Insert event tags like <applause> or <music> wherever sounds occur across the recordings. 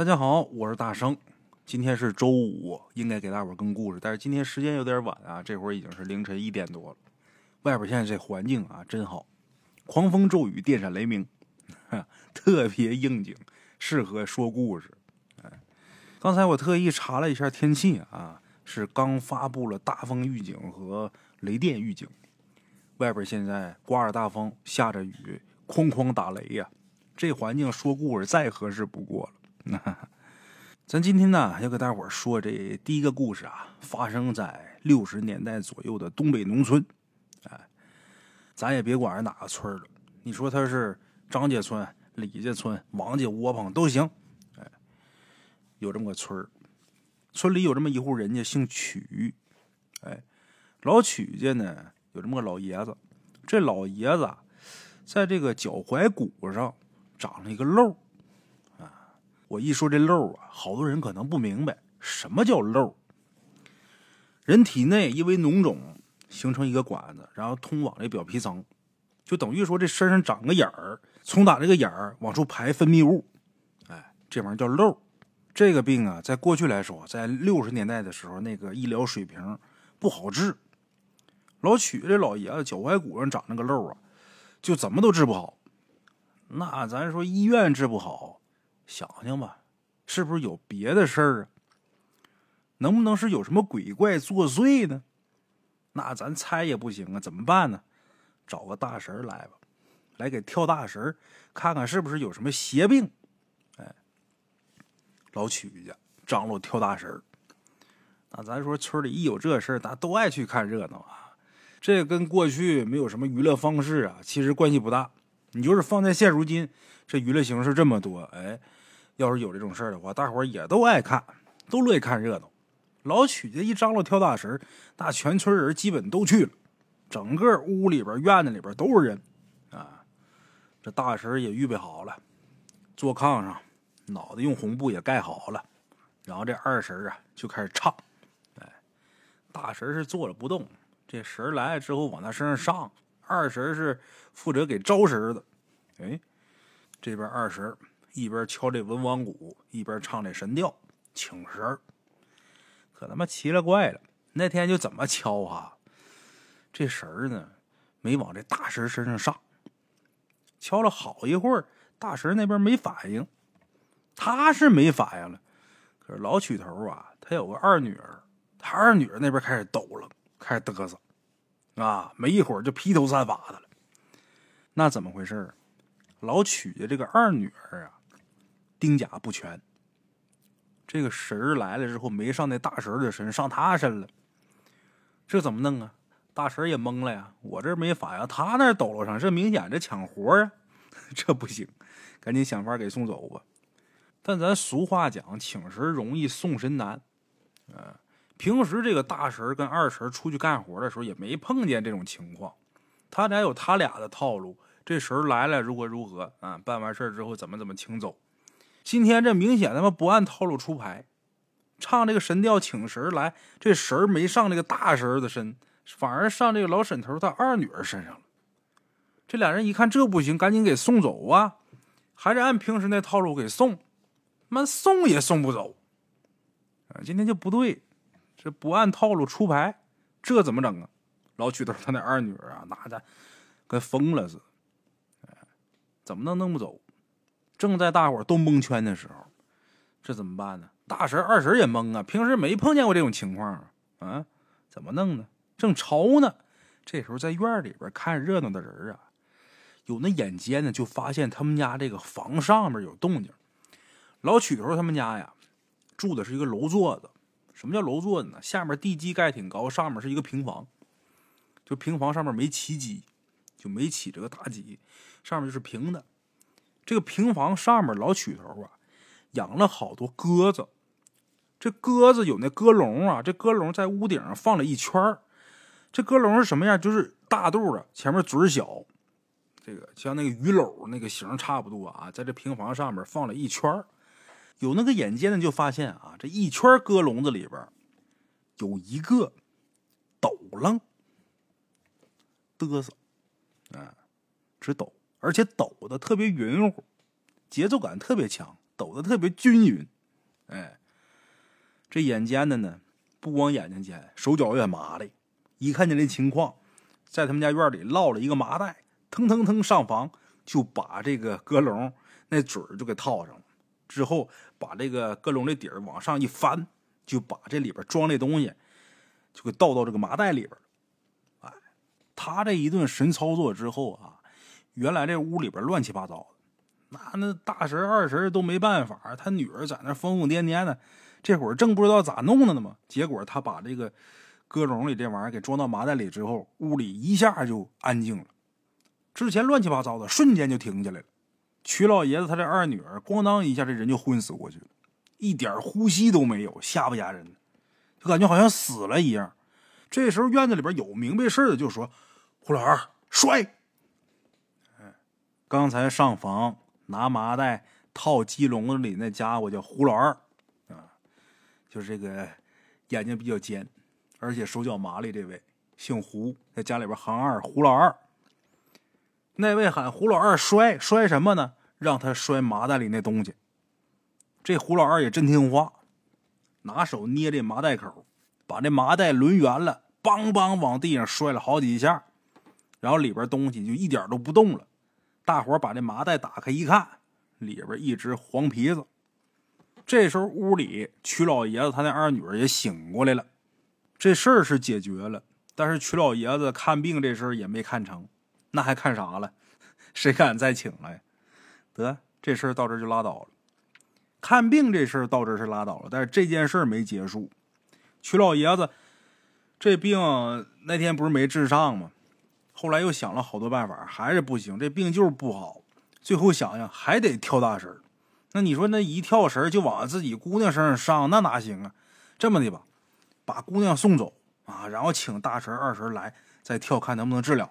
大家好，我是大生。今天是周五，应该给大伙儿更故事，但是今天时间有点晚啊，这会儿已经是凌晨一点多了。外边现在这环境啊真好，狂风骤雨，电闪雷鸣，<laughs> 特别应景，适合说故事。哎，刚才我特意查了一下天气啊，是刚发布了大风预警和雷电预警。外边现在刮着大风，下着雨，哐哐打雷呀，这环境说故事再合适不过了。那，<laughs> 咱今天呢要给大伙儿说这第一个故事啊，发生在六十年代左右的东北农村。哎，咱也别管是哪个村了，你说他是张家村、李家村、王家窝棚都行。哎，有这么个村儿，村里有这么一户人家姓曲。哎，老曲家呢有这么个老爷子，这老爷子在这个脚踝骨上长了一个漏。我一说这漏啊，好多人可能不明白什么叫漏。人体内因为脓肿形成一个管子，然后通往这表皮层，就等于说这身上长个眼儿，从打这个眼儿往出排分泌物，哎，这玩意儿叫漏。这个病啊，在过去来说，在六十年代的时候，那个医疗水平不好治。老曲这老爷子脚踝骨上长那个漏啊，就怎么都治不好。那咱说医院治不好。想想吧，是不是有别的事儿啊？能不能是有什么鬼怪作祟呢？那咱猜也不行啊，怎么办呢？找个大神来吧，来给跳大神，看看是不是有什么邪病。哎，老曲家张罗跳大神，那咱说村里一有这事儿，大家都爱去看热闹啊。这跟过去没有什么娱乐方式啊，其实关系不大。你就是放在现如今，这娱乐形式这么多，哎。要是有这种事儿的话，大伙儿也都爱看，都乐意看热闹。老曲家一张罗跳大神，那全村人基本都去了，整个屋里边、院子里边都是人啊。这大神也预备好了，坐炕上，脑袋用红布也盖好了。然后这二神啊就开始唱，哎，大神是坐着不动，这神来了之后往他身上上，二神是负责给招神的。哎，这边二神。一边敲这文王鼓，一边唱这神调请神儿，可他妈奇了怪了！那天就怎么敲啊？这神儿呢，没往这大神身上上。敲了好一会儿，大神那边没反应，他是没反应了。可是老曲头啊，他有个二女儿，他二女儿那边开始抖了，开始嘚瑟啊，没一会儿就披头散发的了。那怎么回事老曲家这个二女儿啊。丁甲不全，这个神儿来了之后没上那大神的身，上他身了，这怎么弄啊？大神也懵了呀，我这没反应，他那抖搂上，这明显这抢活啊，<laughs> 这不行，赶紧想法给送走吧。但咱俗话讲，请神容易送神难，呃，平时这个大神跟二神出去干活的时候也没碰见这种情况，他俩有他俩的套路，这神来了如何如何啊？办完事之后怎么怎么请走。今天这明显他妈不按套路出牌，唱这个神调请神来，这神没上这个大神的身，反而上这个老沈头他二女儿身上了。这俩人一看这不行，赶紧给送走啊！还是按平时那套路给送，妈送也送不走啊！今天就不对，这不按套路出牌，这怎么整啊？老曲头他那二女儿啊，拿的跟疯了似的，怎么能弄不走？正在大伙都蒙圈的时候，这怎么办呢？大婶、二婶也懵啊，平时没碰见过这种情况啊，啊，怎么弄呢？正愁呢，这时候在院里边看热闹的人啊，有那眼尖的就发现他们家这个房上面有动静。老曲头他们家呀，住的是一个楼座子。什么叫楼座子呢？下面地基盖挺高，上面是一个平房，就平房上面没起基，就没起这个大基，上面就是平的。这个平房上面老曲头啊，养了好多鸽子。这鸽子有那鸽笼啊，这鸽笼在屋顶上放了一圈这鸽笼是什么样？就是大肚的，前面嘴小，这个像那个鱼篓那个形差不多啊。在这平房上面放了一圈有那个眼尖的就发现啊，这一圈鸽笼子里边有一个抖楞嘚瑟，啊，直抖。而且抖的特别匀乎，节奏感特别强，抖的特别均匀。哎，这眼尖的呢，不光眼睛尖，手脚也麻利。一看见这情况，在他们家院里落了一个麻袋，腾腾腾上房，就把这个鸽笼那嘴儿就给套上了。之后把这个鸽笼的底儿往上一翻，就把这里边装的东西就给倒到这个麻袋里边哎，他这一顿神操作之后啊，原来这屋里边乱七八糟的。那那大神二神都没办法，他女儿在那疯疯癫癫的，这会儿正不知道咋弄的呢嘛。结果他把这个鸽笼里这玩意儿给装到麻袋里之后，屋里一下就安静了。之前乱七八糟的，瞬间就停下来了。曲老爷子他这二女儿，咣当一下，这人就昏死过去了，一点呼吸都没有，吓不吓人？就感觉好像死了一样。这时候院子里边有明白事的，就说：“胡老二摔。”刚才上房。拿麻袋套鸡笼子里那家伙叫胡老二，啊，就是这个眼睛比较尖，而且手脚麻利。这位姓胡，在家里边行二，胡老二。那位喊胡老二摔摔什么呢？让他摔麻袋里那东西。这胡老二也真听话，拿手捏这麻袋口，把这麻袋抡圆了，梆梆往地上摔了好几下，然后里边东西就一点都不动了。大伙把这麻袋打开一看，里边一只黄皮子。这时候屋里曲老爷子他那二女儿也醒过来了，这事儿是解决了，但是曲老爷子看病这事儿也没看成，那还看啥了？谁敢再请来？得，这事儿到这就拉倒了。看病这事儿到这是拉倒了，但是这件事儿没结束。曲老爷子这病那天不是没治上吗？后来又想了好多办法，还是不行，这病就是不好。最后想想还得跳大神那你说那一跳神就往自己姑娘身上上，那哪行啊？这么的吧，把姑娘送走啊，然后请大神二神来再跳，看能不能治疗。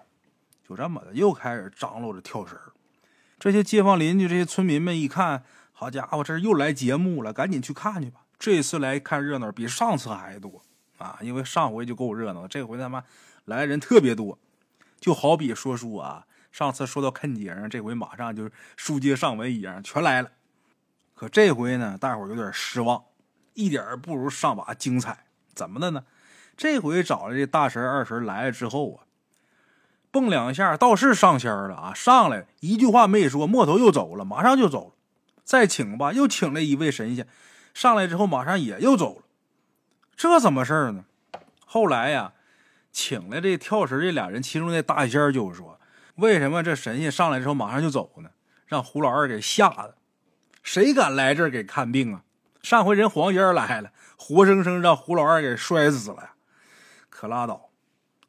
就这么的，又开始张罗着跳神这些街坊邻居、这些村民们一看，好家伙，这又来节目了，赶紧去看去吧。这次来看热闹比上次还多啊，因为上回就够热闹，这回他妈来人特别多。就好比说书啊，上次说到坑街上，这回马上就书接上文一样，全来了。可这回呢，大伙有点失望，一点不如上把精彩。怎么的呢？这回找了这大神二神来了之后啊，蹦两下倒是上仙了啊，上来一句话没说，摸头又走了，马上就走了。再请吧，又请了一位神仙，上来之后马上也又走了。这怎么事呢？后来呀。请来这跳神这俩人，其中那大仙就说：“为什么这神仙上来之后马上就走呢？让胡老二给吓的，谁敢来这儿给看病啊？上回人黄仙来了，活生生让胡老二给摔死了！可拉倒，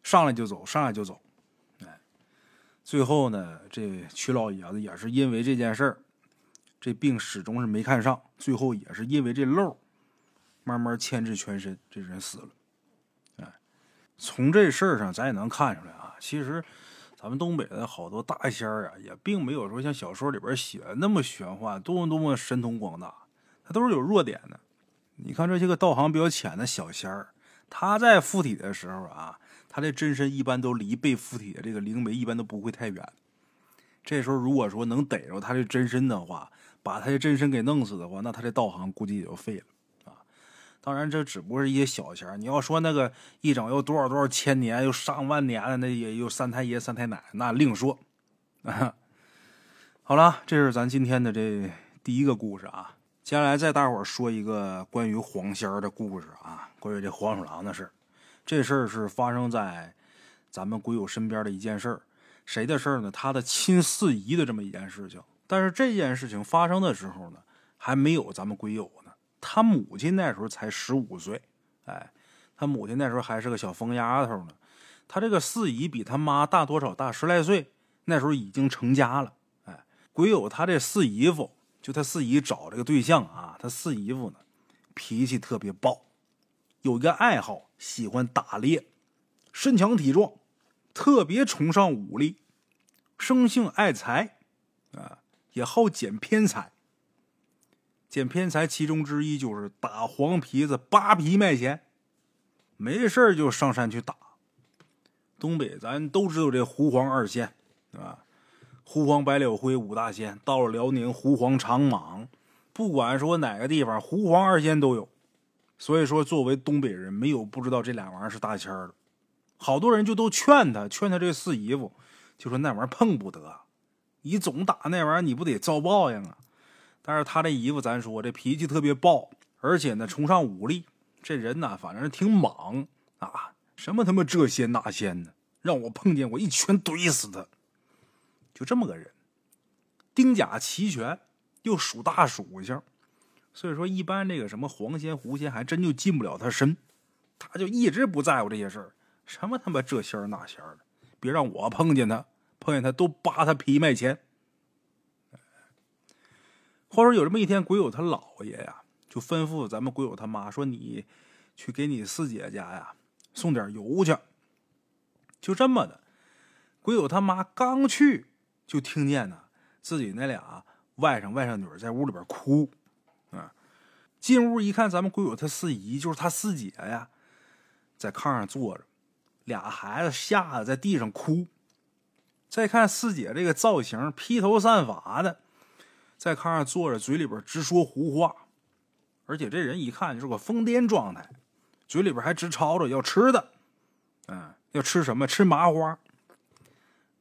上来就走，上来就走。哎，最后呢，这曲老爷子也是因为这件事儿，这病始终是没看上，最后也是因为这漏，慢慢牵制全身，这人死了。”从这事儿上，咱也能看出来啊。其实，咱们东北的好多大仙儿啊，也并没有说像小说里边写的那么玄幻，多么多么神通广大。他都是有弱点的。你看这些个道行比较浅的小仙儿，他在附体的时候啊，他的真身一般都离被附体的这个灵媒一般都不会太远。这时候如果说能逮着他的真身的话，把他的真身给弄死的话，那他的道行估计也就废了。当然，这只不过是一些小钱你要说那个一整又多少多少千年，又上万年的，那也有三太爷、三太奶，那另说。好了，这是咱今天的这第一个故事啊。接下来再大伙儿说一个关于黄仙儿的故事啊，关于这黄鼠狼的事这事儿是发生在咱们鬼友身边的一件事儿。谁的事儿呢？他的亲四姨的这么一件事情。但是这件事情发生的时候呢，还没有咱们鬼友。他母亲那时候才十五岁，哎，他母亲那时候还是个小疯丫头呢。他这个四姨比他妈大多少？大十来岁，那时候已经成家了。哎，鬼友他这四姨夫，就他四姨找这个对象啊，他四姨夫呢，脾气特别暴，有一个爱好，喜欢打猎，身强体壮，特别崇尚武力，生性爱财，啊，也好捡偏财。捡偏财，其中之一就是打黄皮子扒皮卖钱，没事就上山去打。东北咱都知道这胡黄二仙，啊，胡黄白柳灰五大仙。到了辽宁，胡黄长蟒，不管说哪个地方，胡黄二仙都有。所以说，作为东北人，没有不知道这俩玩意儿是大仙儿的。好多人就都劝他，劝他这四姨夫，就说那玩意儿碰不得，你总打那玩意儿，你不得遭报应啊？但是他这姨夫，咱说这脾气特别暴，而且呢崇尚武力，这人呢反正挺莽啊，什么他妈这仙那仙的，让我碰见我一拳怼死他。就这么个人，丁甲齐全，又属大属性。所以说，一般这个什么黄仙、狐仙还真就进不了他身，他就一直不在乎这些事儿，什么他妈这仙那仙的，别让我碰见他，碰见他都扒他皮卖钱。话说有这么一天，鬼友他姥爷呀，就吩咐咱们鬼友他妈说：“你去给你四姐家呀送点油去。”就这么的，鬼友他妈刚去，就听见呢自己那俩外甥外甥女在屋里边哭。啊！进屋一看，咱们鬼友他四姨就是他四姐呀，在炕上坐着，俩孩子吓得在地上哭。再看四姐这个造型，披头散发的，在炕上坐着，嘴里边直说胡话，而且这人一看就是个疯癫状态，嘴里边还直吵着要吃的。嗯，要吃什么？吃麻花。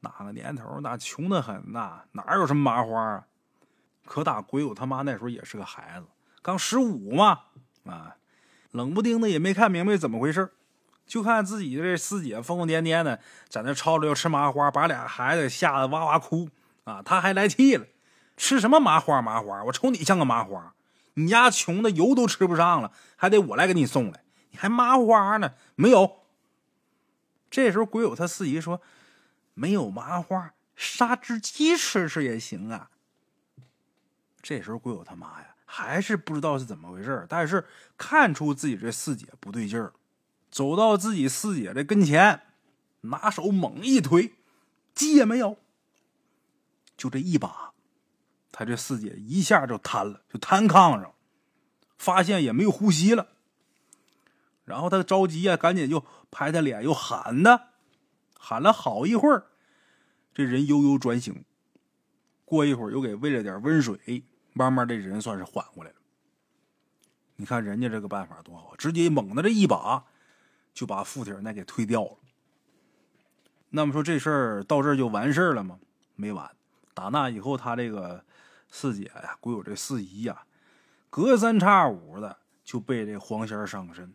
哪个年头那穷的很呐，哪有什么麻花啊？可打鬼友他妈那时候也是个孩子，刚十五嘛，啊，冷不丁的也没看明白怎么回事就看自己这四姐疯疯癫癫的在那吵着要吃麻花，把俩孩子吓得哇哇哭啊！他还来气了，吃什么麻花麻花？我瞅你像个麻花，你家穷的油都吃不上了，还得我来给你送来，你还麻花呢？没有。这时候鬼友他四姨说：“没有麻花，杀只鸡吃吃也行啊。”这时候鬼友他妈呀，还是不知道是怎么回事但是看出自己这四姐不对劲儿，走到自己四姐的跟前，拿手猛一推，鸡也没有，就这一把，他这四姐一下就瘫了，就瘫炕上，发现也没有呼吸了。然后他着急呀，赶紧就拍他脸，又喊他，喊了好一会儿，这人悠悠转醒，过一会儿又给喂了点温水。慢慢这人算是缓过来了。你看人家这个办法多好，直接猛的这一把就把附体那给推掉了。那么说这事儿到这儿就完事儿了吗？没完。打那以后，他这个四姐呀，鬼友这四姨呀，隔三差五的就被这黄仙上身，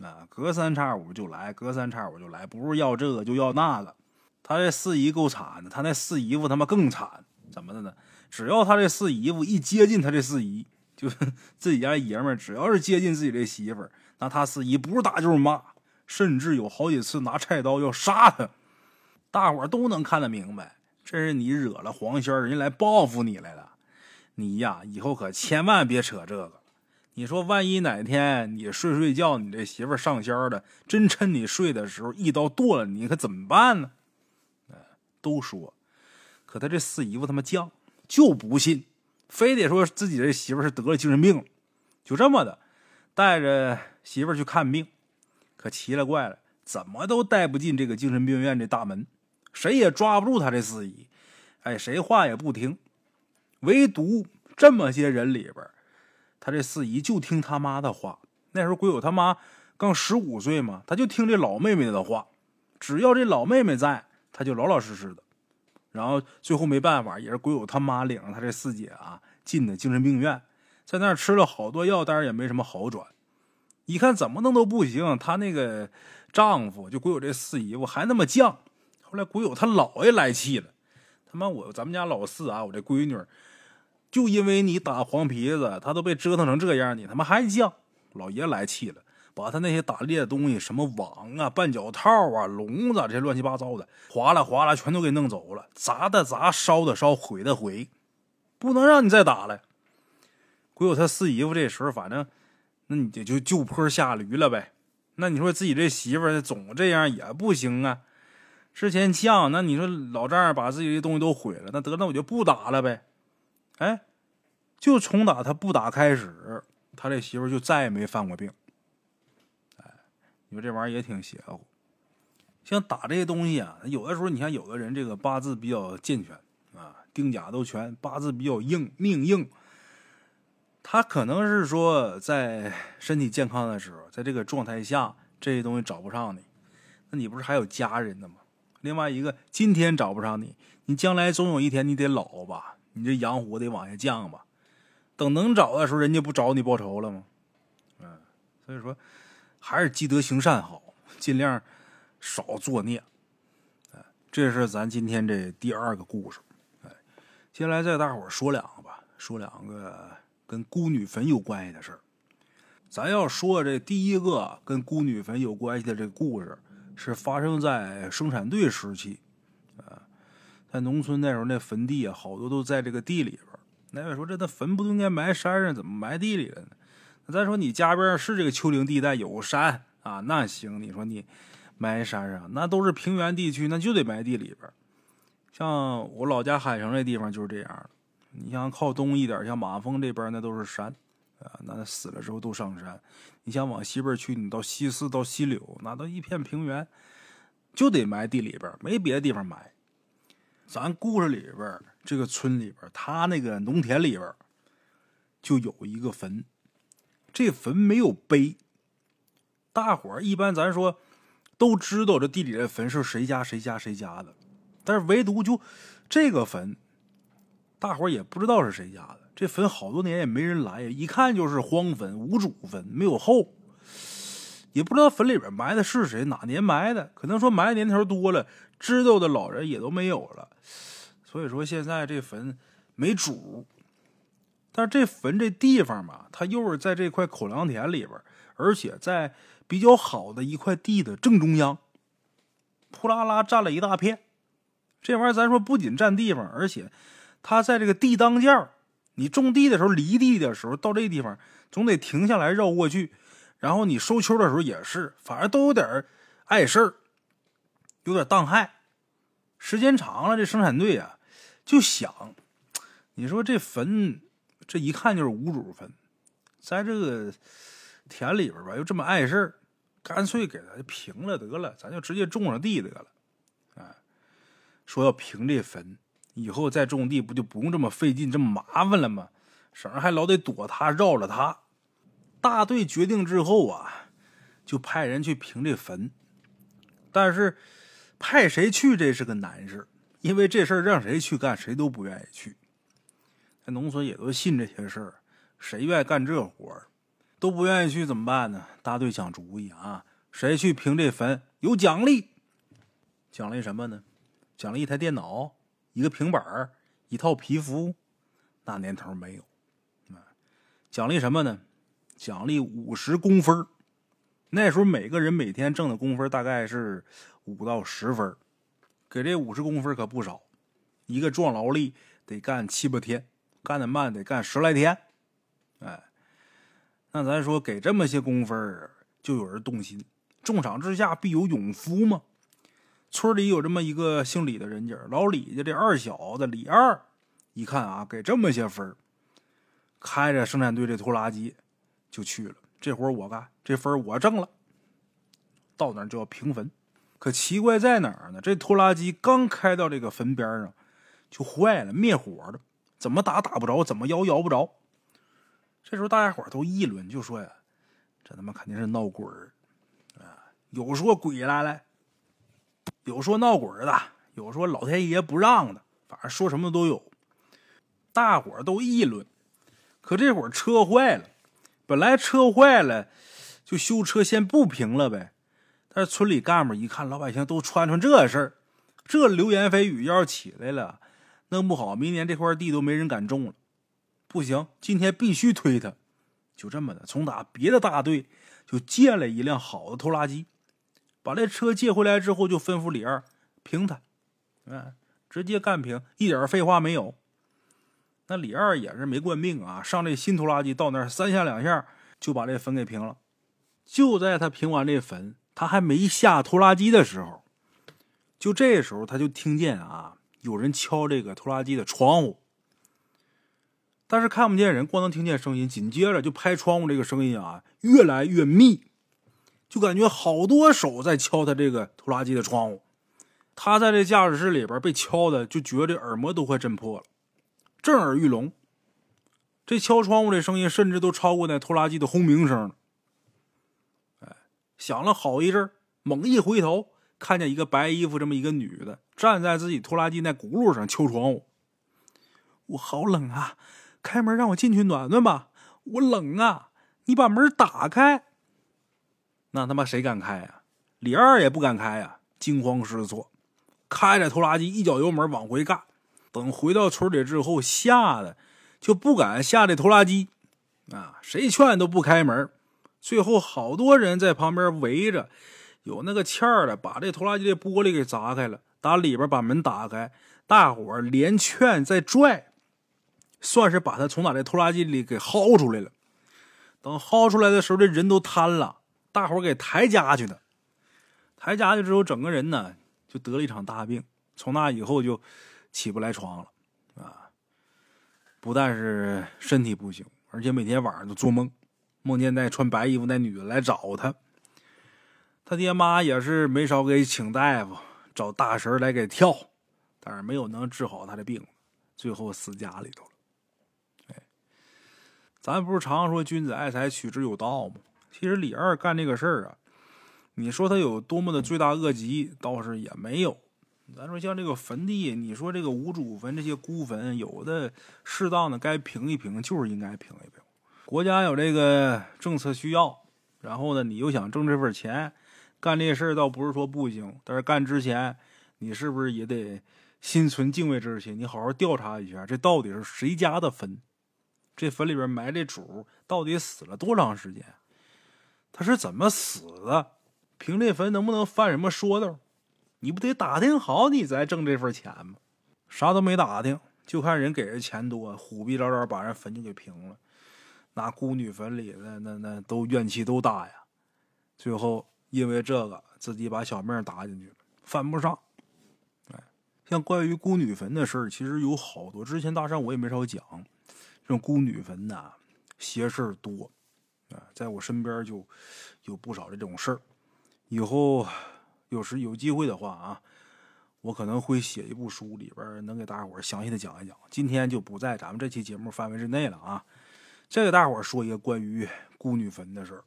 啊，隔三差五就来，隔三差五就来，不是要这个就要那个。他这四姨够惨的，他那四姨夫他妈更惨，怎么的呢？只要他这四姨夫一接近他这四姨，就是 <laughs> 自己家爷们儿，只要是接近自己这媳妇儿，那他四姨不是打就是骂，甚至有好几次拿菜刀要杀他。大伙儿都能看得明白，这是你惹了黄仙儿，人家来报复你来了。你呀，以后可千万别扯这个。你说万一哪天你睡睡觉，你这媳妇上仙的，真趁你睡的时候一刀剁了你，可怎么办呢？都说，可他这四姨夫他妈犟。就不信，非得说自己这媳妇是得了精神病，就这么的带着媳妇去看病，可奇了怪了，怎么都带不进这个精神病院这大门，谁也抓不住他这四姨，哎，谁话也不听，唯独这么些人里边，他这四姨就听他妈的话。那时候鬼友他妈刚十五岁嘛，他就听这老妹妹的话，只要这老妹妹在，他就老老实实的。然后最后没办法，也是鬼友他妈领着他这四姐啊进的精神病院，在那儿吃了好多药，但是也没什么好转。一看怎么弄都不行，他那个丈夫就鬼友这四姨夫还那么犟。后来鬼友他姥爷来气了，他妈我咱们家老四啊，我这闺女就因为你打黄皮子，他都被折腾成这样，你他妈还犟？老爷来气了。把他那些打猎的东西，什么网啊、绊脚套啊、笼子这些乱七八糟的，哗啦哗啦全都给弄走了，砸的砸，烧的烧，毁的毁，不能让你再打了。鬼友他四姨夫这时候，反正那你就就就坡下驴了呗。那你说自己这媳妇总这样也不行啊。之前犟，那你说老丈人把自己的东西都毁了，那得那我就不打了呗。哎，就从打他不打开始，他这媳妇就再也没犯过病。哎你说这玩意儿也挺邪乎，像打这些东西啊，有的时候你像有的人这个八字比较健全啊，丁甲都全，八字比较硬，命硬，他可能是说在身体健康的时候，在这个状态下，这些东西找不上你，那你不是还有家人的吗？另外一个，今天找不上你，你将来总有一天你得老吧，你这阳火得往下降吧。等能找的时候，人家不找你报仇了吗？嗯，所以说还是积德行善好，尽量少作孽。哎，这是咱今天这第二个故事。哎，接下来再大伙说两个吧，说两个跟孤女坟有关系的事儿。咱要说这第一个跟孤女坟有关系的这个故事。是发生在生产队时期，啊，在农村那时候，那坟地啊，好多都在这个地里边。那位说，这那坟不应该埋山上，怎么埋地里了呢？那再说你家边是这个丘陵地带，有山啊，那行。你说你埋山上，那都是平原地区，那就得埋地里边。像我老家海城这地方就是这样的。你像靠东一点，像马峰这边，那都是山。啊，那死了之后都上山。你想往西边去，你到西四到西柳，那都一片平原，就得埋地里边，没别的地方埋。咱故事里边这个村里边，他那个农田里边就有一个坟，这坟没有碑。大伙儿一般咱说都知道这地里的坟是谁家谁家谁家的，但是唯独就这个坟，大伙儿也不知道是谁家的。这坟好多年也没人来，一看就是荒坟、无主坟，没有后，也不知道坟里边埋的是谁，哪年埋的？可能说埋的年头多了，知道的老人也都没有了。所以说现在这坟没主。但是这坟这地方嘛，它又是在这块口粮田里边，而且在比较好的一块地的正中央，扑啦啦占了一大片。这玩意儿咱说不仅占地方，而且它在这个地当间儿。你种地的时候，犁地的时候，到这地方总得停下来绕过去，然后你收秋的时候也是，反正都有点碍事儿，有点当害。时间长了，这生产队啊就想，你说这坟这一看就是无主坟，在这个田里边吧又这么碍事儿，干脆给它平了得了，咱就直接种上地得了。啊，说要平这坟。以后再种地不就不用这么费劲、这么麻烦了吗？省着还老得躲他、绕着他。大队决定之后啊，就派人去平这坟。但是派谁去这是个难事，因为这事儿让谁去干，谁都不愿意去。在农村也都信这些事儿，谁愿意干这活儿？都不愿意去怎么办呢？大队想主意啊，谁去平这坟有奖励？奖励什么呢？奖励一台电脑。一个平板一套皮肤，那年头没有。奖励什么呢？奖励五十工分那时候每个人每天挣的工分大概是五到十分给这五十工分可不少。一个壮劳力得干七八天，干的慢得干十来天。哎，那咱说给这么些工分就有人动心。重赏之下必有勇夫嘛。村里有这么一个姓李的人家，老李家这二小子李二，一看啊，给这么些分开着生产队这拖拉机就去了。这活我干，这分我挣了。到那就要平坟，可奇怪在哪儿呢？这拖拉机刚开到这个坟边上，就坏了，灭火了。怎么打打不着，怎么摇摇不着。这时候大家伙都议论，就说呀：“这他妈肯定是闹鬼儿啊！有说鬼来了。”有说闹鬼的，有说老天爷不让的，反正说什么都有。大伙都议论。可这会儿车坏了，本来车坏了就修车先不平了呗。但是村里干部一看，老百姓都传传这事儿，这流言蜚语要是起来了，弄不好明年这块地都没人敢种了。不行，今天必须推他。就这么的，从打别的大队就借了一辆好的拖拉机。把这车借回来之后，就吩咐李二平他，嗯，直接干平，一点废话没有。那李二也是没惯命啊，上这新拖拉机到那儿三下两下就把这坟给平了。就在他平完这坟，他还没下拖拉机的时候，就这时候他就听见啊有人敲这个拖拉机的窗户，但是看不见人，光能听见声音。紧接着就拍窗户这个声音啊越来越密。就感觉好多手在敲他这个拖拉机的窗户，他在这驾驶室里边被敲的，就觉得耳膜都快震破了，震耳欲聋。这敲窗户的声音甚至都超过那拖拉机的轰鸣声了。哎，响了好一阵猛一回头，看见一个白衣服这么一个女的站在自己拖拉机那轱辘上敲窗户。我好冷啊，开门让我进去暖暖吧。我冷啊，你把门打开。那他妈谁敢开呀？李二也不敢开呀，惊慌失措，开着拖拉机一脚油门往回干。等回到村里之后，吓得就不敢下这拖拉机，啊，谁劝都不开门。最后好多人在旁边围着，有那个欠儿的把这拖拉机的玻璃给砸开了，打里边把门打开，大伙连劝再拽，算是把他从哪这拖拉机里给薅出来了。等薅出来的时候，这人都瘫了，大伙给抬家去的。抬家去之后，整个人呢就得了一场大病，从那以后就起不来床了，啊，不但是身体不行，而且每天晚上都做梦，梦见那穿白衣服那女的来找他。他爹妈也是没少给请大夫，找大神来给跳，但是没有能治好他的病，最后死家里头了。哎，咱不是常说君子爱财，取之有道吗？其实李二干这个事儿啊。你说他有多么的罪大恶极，倒是也没有。咱说像这个坟地，你说这个无主坟、这些孤坟，有的适当的该平一平，就是应该平一平。国家有这个政策需要，然后呢，你又想挣这份钱，干这事儿倒不是说不行，但是干之前，你是不是也得心存敬畏之心？你好好调查一下，这到底是谁家的坟？这坟里边埋这主到底死了多长时间？他是怎么死的？凭这坟能不能犯什么说道？你不得打听好，你再挣这份钱吗？啥都没打听，就看人给人钱多，虎逼招招把人坟就给平了。那孤女坟里的那那都怨气都大呀。最后因为这个，自己把小命搭进去了，犯不上。哎，像关于孤女坟的事儿，其实有好多。之前大山我也没少讲，这种孤女坟呐，邪事儿多啊，在我身边就有不少的这种事儿。以后有时有机会的话啊，我可能会写一部书，里边能给大伙详细的讲一讲。今天就不在咱们这期节目范围之内了啊。再给大伙说一个关于孤女坟的事儿。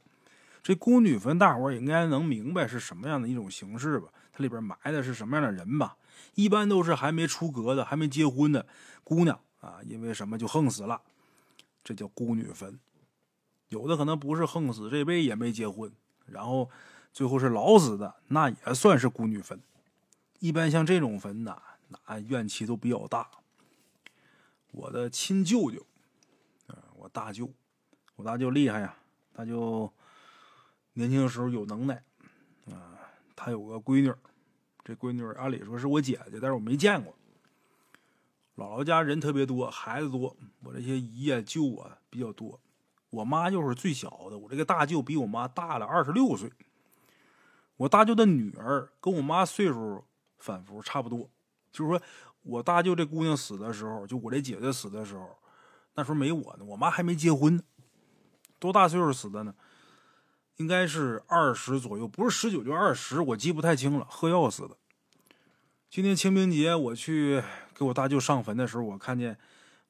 这孤女坟，大伙应该能明白是什么样的一种形式吧？它里边埋的是什么样的人吧？一般都是还没出阁的、还没结婚的姑娘啊，因为什么就横死了，这叫孤女坟。有的可能不是横死，这辈也没结婚，然后。最后是老死的，那也算是孤女坟。一般像这种坟呐，那怨气都比较大。我的亲舅舅，啊，我大舅，我大舅厉害呀，大舅年轻的时候有能耐，啊，他有个闺女，这闺女按理说是我姐姐，但是我没见过。姥姥家人特别多，孩子多，我这些姨啊、舅啊比较多。我妈就是最小的，我这个大舅比我妈大了二十六岁。我大舅的女儿跟我妈岁数反复差不多，就是说我大舅这姑娘死的时候，就我这姐姐死的时候，那时候没我呢，我妈还没结婚呢。多大岁数死的呢？应该是二十左右，不是十九就二十，我记不太清了。喝药死的。今天清明节我去给我大舅上坟的时候，我看见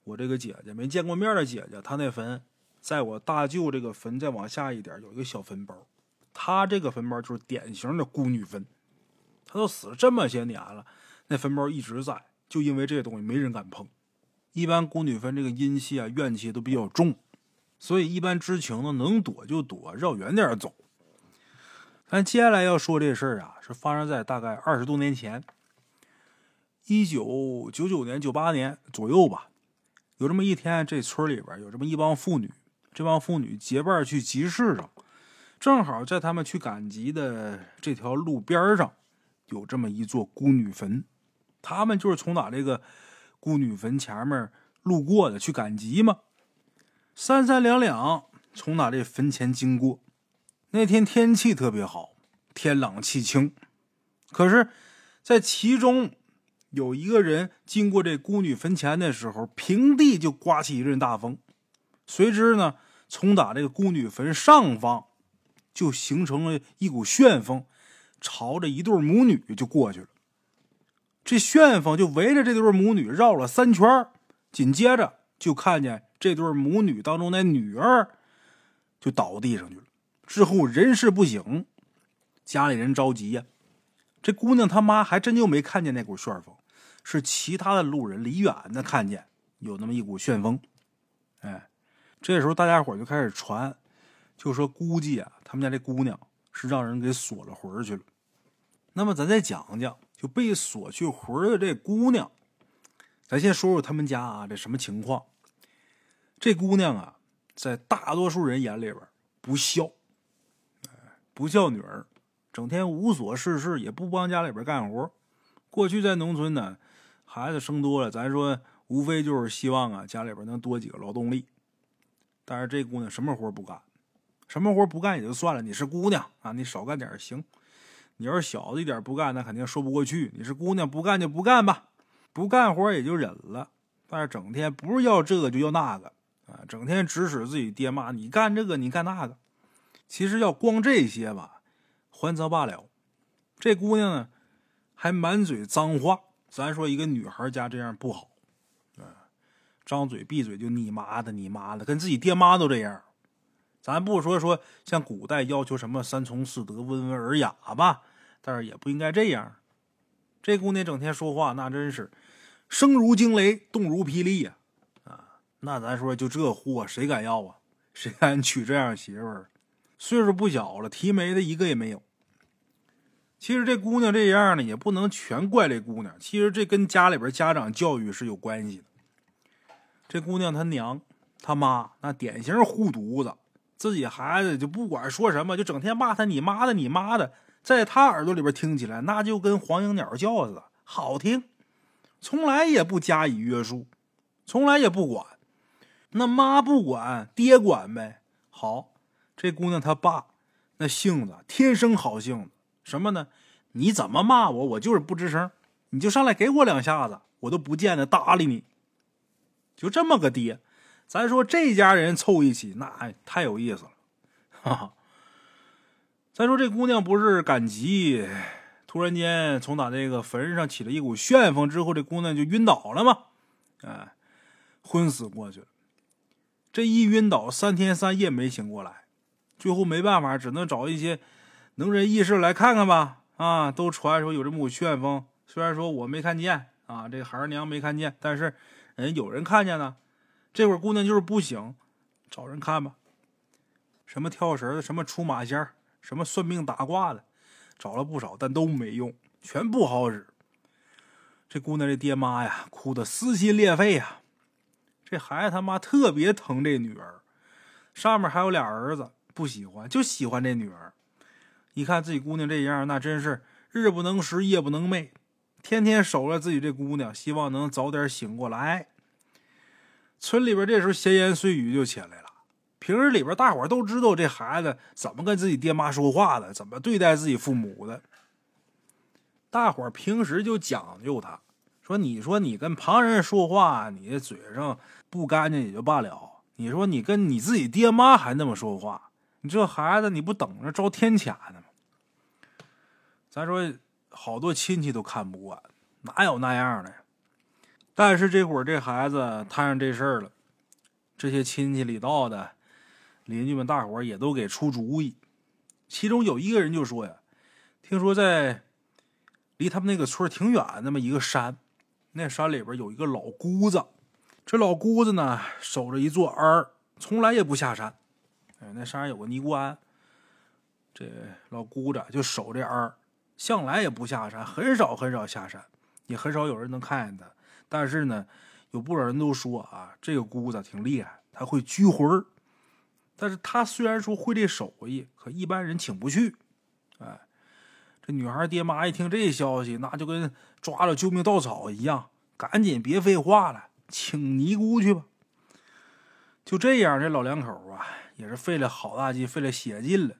我这个姐姐没见过面的姐姐，她那坟在我大舅这个坟再往下一点有一个小坟包。他这个坟包就是典型的孤女坟，他都死了这么些年了，那坟包一直在，就因为这东西没人敢碰。一般孤女坟这个阴气啊、怨气都比较重，所以一般知情的能躲就躲，绕远点走。咱接下来要说这事儿啊，是发生在大概二十多年前，一九九九年、九八年左右吧。有这么一天，这村里边有这么一帮妇女，这帮妇女结伴去集市上。正好在他们去赶集的这条路边上，有这么一座孤女坟。他们就是从哪这个孤女坟前面路过的，去赶集嘛。三三两两从哪这坟前经过。那天天气特别好，天朗气清。可是，在其中有一个人经过这孤女坟前的时候，平地就刮起一阵大风。随之呢，从打这个孤女坟上方。就形成了一股旋风，朝着一对母女就过去了。这旋风就围着这对母女绕了三圈，紧接着就看见这对母女当中那女儿就倒地上去了，之后人事不省，家里人着急呀。这姑娘他妈还真就没看见那股旋风，是其他的路人离远的看见有那么一股旋风。哎，这时候大家伙就开始传，就说估计啊，他们家这姑娘是让人给锁了魂去了。那么咱再讲讲，就被锁去魂的这姑娘，咱先说说他们家啊这什么情况。这姑娘啊，在大多数人眼里边不孝，不孝女儿，整天无所事事，也不帮家里边干活。过去在农村呢，孩子生多了，咱说无非就是希望啊家里边能多几个劳动力。但是这姑娘什么活不干，什么活不干也就算了，你是姑娘啊，你少干点行。你要是小子一点不干，那肯定说不过去。你是姑娘，不干就不干吧，不干活也就忍了。但是整天不是要这个就要那个啊，整天指使自己爹妈，你干这个，你干那个。其实要光这些吧，还则罢了。这姑娘呢，还满嘴脏话。咱说一个女孩家这样不好，张嘴闭嘴就你妈的你妈的，跟自己爹妈都这样。咱不说说像古代要求什么三从四德、温文尔雅吧。但是也不应该这样，这姑娘整天说话，那真是声如惊雷，动如霹雳呀！啊，那咱说就这货，谁敢要啊？谁敢娶这样媳妇儿？岁数不小了，提媒的一个也没有。其实这姑娘这样呢，也不能全怪这姑娘，其实这跟家里边家长教育是有关系的。这姑娘她娘、她妈那典型护犊子，自己孩子就不管说什么，就整天骂他你妈的你妈的。在他耳朵里边听起来，那就跟黄莺鸟叫似的，好听，从来也不加以约束，从来也不管。那妈不管，爹管呗。好，这姑娘她爸那性子天生好性子，什么呢？你怎么骂我，我就是不吱声，你就上来给我两下子，我都不见得搭理你。就这么个爹，咱说这家人凑一起，那太有意思了，哈哈。再说这姑娘不是赶集，突然间从打那个坟上起了一股旋风之后，这姑娘就晕倒了吗？哎，昏死过去了。这一晕倒，三天三夜没醒过来，最后没办法，只能找一些能人异士来看看吧。啊，都传说有这么股旋风，虽然说我没看见啊，这孩儿娘没看见，但是人有人看见呢。这会儿姑娘就是不醒，找人看吧。什么跳绳的，什么出马仙。什么算命打卦的，找了不少，但都没用，全不好使。这姑娘这爹妈呀，哭得撕心裂肺呀。这孩子他妈特别疼这女儿，上面还有俩儿子，不喜欢，就喜欢这女儿。一看自己姑娘这样，那真是日不能食，夜不能寐，天天守着自己这姑娘，希望能早点醒过来。村里边这时候闲言碎语就起来了。平日里边，大伙都知道这孩子怎么跟自己爹妈说话的，怎么对待自己父母的。大伙平时就讲究他，说你说你跟旁人说话，你嘴上不干净也就罢了，你说你跟你自己爹妈还那么说话，你这孩子你不等着遭天谴呢吗？咱说好多亲戚都看不惯，哪有那样的？但是这会儿这孩子摊上这事儿了，这些亲戚里道的。邻居们大伙也都给出主意，其中有一个人就说呀：“听说在离他们那个村挺远那么一个山，那山里边有一个老姑子，这老姑子呢守着一座庵，从来也不下山。哎，那山上有个尼姑庵，这老姑子就守这庵，向来也不下山，很少很少下山，也很少有人能看见他。但是呢，有不少人都说啊，这个姑子挺厉害，她会拘魂儿。”但是她虽然说会这手艺，可一般人请不去。哎，这女孩爹妈一听这消息，那就跟抓了救命稻草一样，赶紧别废话了，请尼姑去吧。就这样，这老两口啊，也是费了好大劲，费了血劲了，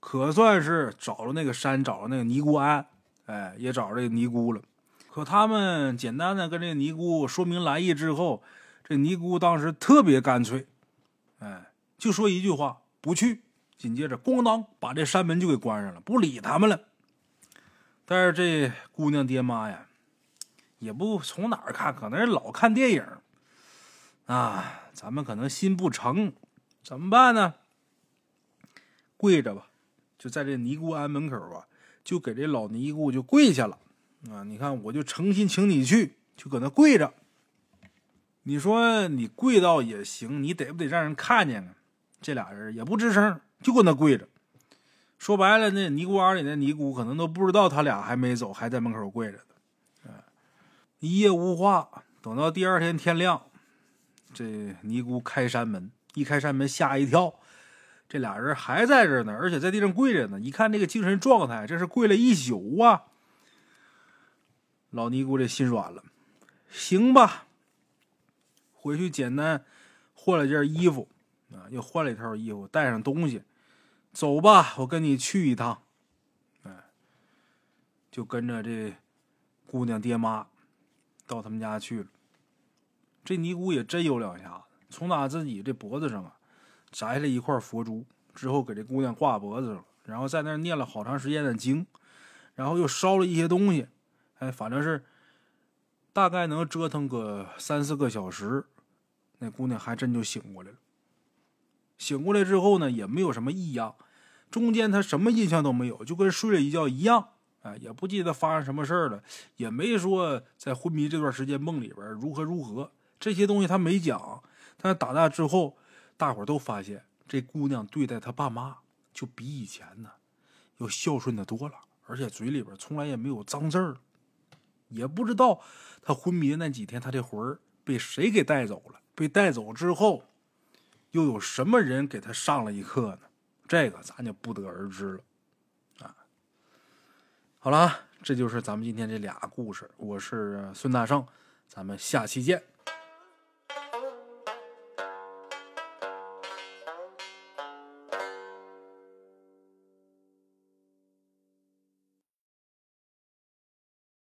可算是找着那个山，找着那个尼姑庵，哎，也找着这个尼姑了。可他们简单的跟这尼姑说明来意之后，这尼姑当时特别干脆，哎。就说一句话，不去。紧接着，咣当，把这山门就给关上了，不理他们了。但是这姑娘爹妈呀，也不从哪儿看，可能是老看电影，啊，咱们可能心不诚，怎么办呢？跪着吧，就在这尼姑庵门口啊，就给这老尼姑就跪下了啊！你看，我就诚心请你去，就搁那跪着。你说你跪倒也行，你得不得让人看见啊？这俩人也不吱声，就搁那跪着。说白了，那尼姑庵里的尼姑可能都不知道他俩还没走，还在门口跪着呢。一夜无话，等到第二天天亮，这尼姑开山门，一开山门吓一跳，这俩人还在这呢，而且在地上跪着呢。一看这个精神状态，这是跪了一宿啊。老尼姑这心软了，行吧。回去简单换了件衣服，啊，又换了一套衣服，带上东西，走吧，我跟你去一趟。哎，就跟着这姑娘爹妈到他们家去了。这尼姑也真有两下子，从打自己这脖子上啊摘下来一块佛珠，之后给这姑娘挂脖子上，然后在那念了好长时间的经，然后又烧了一些东西，哎，反正是大概能折腾个三四个小时。那姑娘还真就醒过来了。醒过来之后呢，也没有什么异样，中间她什么印象都没有，就跟睡了一觉一样。哎，也不记得发生什么事儿了，也没说在昏迷这段时间梦里边如何如何，这些东西他没讲。但打那之后，大伙都发现这姑娘对待她爸妈就比以前呢要孝顺的多了，而且嘴里边从来也没有脏字儿。也不知道他昏迷的那几天，他这魂儿被谁给带走了。被带走之后，又有什么人给他上了一课呢？这个咱就不得而知了。啊，好了，这就是咱们今天这俩故事。我是孙大圣，咱们下期见。